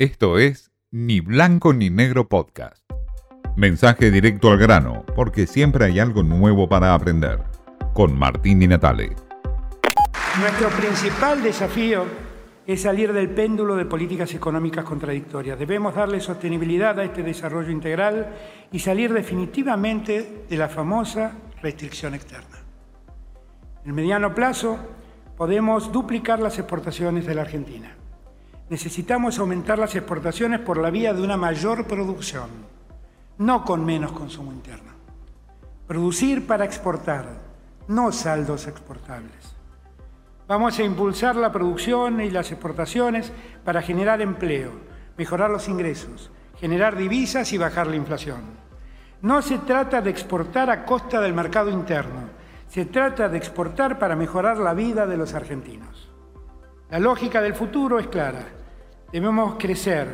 Esto es Ni Blanco ni Negro Podcast. Mensaje directo al grano, porque siempre hay algo nuevo para aprender. Con Martín y Natale. Nuestro principal desafío es salir del péndulo de políticas económicas contradictorias. Debemos darle sostenibilidad a este desarrollo integral y salir definitivamente de la famosa restricción externa. En mediano plazo podemos duplicar las exportaciones de la Argentina. Necesitamos aumentar las exportaciones por la vía de una mayor producción, no con menos consumo interno. Producir para exportar, no saldos exportables. Vamos a impulsar la producción y las exportaciones para generar empleo, mejorar los ingresos, generar divisas y bajar la inflación. No se trata de exportar a costa del mercado interno, se trata de exportar para mejorar la vida de los argentinos. La lógica del futuro es clara. Debemos crecer,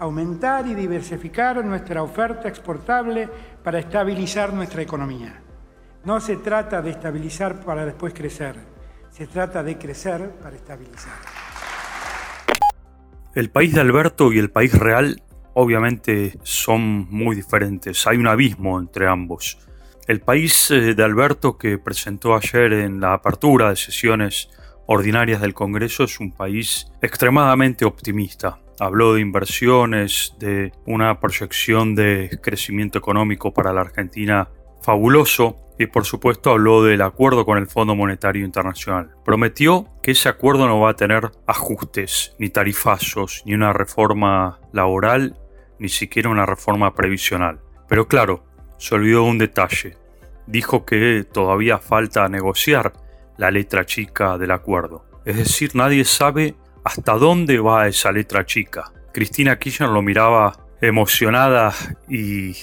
aumentar y diversificar nuestra oferta exportable para estabilizar nuestra economía. No se trata de estabilizar para después crecer, se trata de crecer para estabilizar. El país de Alberto y el país real obviamente son muy diferentes, hay un abismo entre ambos. El país eh, de Alberto que presentó ayer en la apertura de sesiones ordinarias del Congreso es un país extremadamente optimista. Habló de inversiones, de una proyección de crecimiento económico para la Argentina fabuloso y por supuesto habló del acuerdo con el Fondo Monetario Internacional. Prometió que ese acuerdo no va a tener ajustes, ni tarifazos, ni una reforma laboral, ni siquiera una reforma previsional. Pero claro, se olvidó un detalle. Dijo que todavía falta negociar la letra chica del acuerdo. Es decir, nadie sabe hasta dónde va esa letra chica. Cristina Kirchner lo miraba emocionada y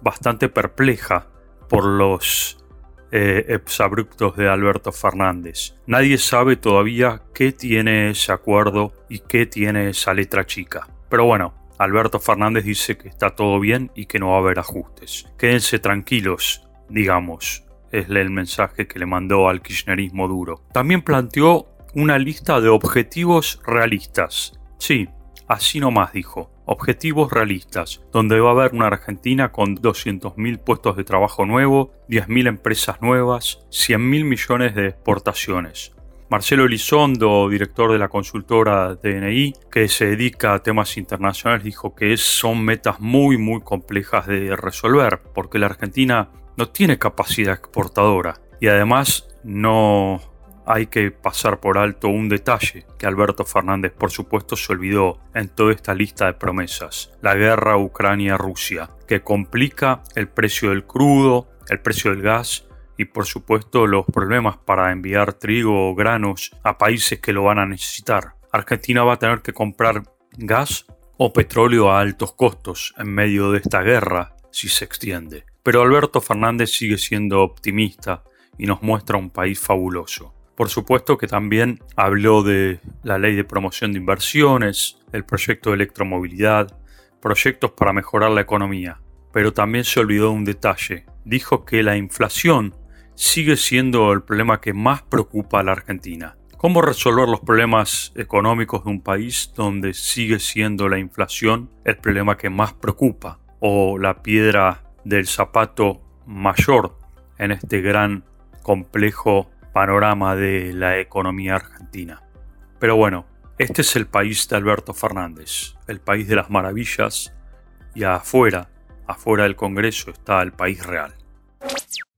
bastante perpleja por los eh, exabruptos de Alberto Fernández. Nadie sabe todavía qué tiene ese acuerdo y qué tiene esa letra chica. Pero bueno, Alberto Fernández dice que está todo bien y que no va a haber ajustes. Quédense tranquilos, digamos, es el mensaje que le mandó al kirchnerismo duro. También planteó una lista de objetivos realistas. Sí, así nomás dijo. Objetivos realistas, donde va a haber una Argentina con 200.000 puestos de trabajo nuevos, 10.000 empresas nuevas, 100.000 millones de exportaciones. Marcelo Elizondo, director de la consultora DNI, que se dedica a temas internacionales, dijo que son metas muy muy complejas de resolver, porque la Argentina no tiene capacidad exportadora y además no hay que pasar por alto un detalle que Alberto Fernández por supuesto se olvidó en toda esta lista de promesas, la guerra Ucrania-Rusia, que complica el precio del crudo, el precio del gas y por supuesto los problemas para enviar trigo o granos a países que lo van a necesitar. Argentina va a tener que comprar gas o petróleo a altos costos en medio de esta guerra si se extiende. Pero Alberto Fernández sigue siendo optimista y nos muestra un país fabuloso. Por supuesto que también habló de la ley de promoción de inversiones, el proyecto de electromovilidad, proyectos para mejorar la economía. Pero también se olvidó un detalle. Dijo que la inflación sigue siendo el problema que más preocupa a la Argentina. ¿Cómo resolver los problemas económicos de un país donde sigue siendo la inflación el problema que más preocupa? O la piedra del zapato mayor en este gran complejo panorama de la economía argentina. Pero bueno, este es el país de Alberto Fernández, el país de las maravillas, y afuera, afuera del Congreso está el país real.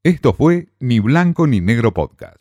Esto fue Ni Blanco ni Negro Podcast.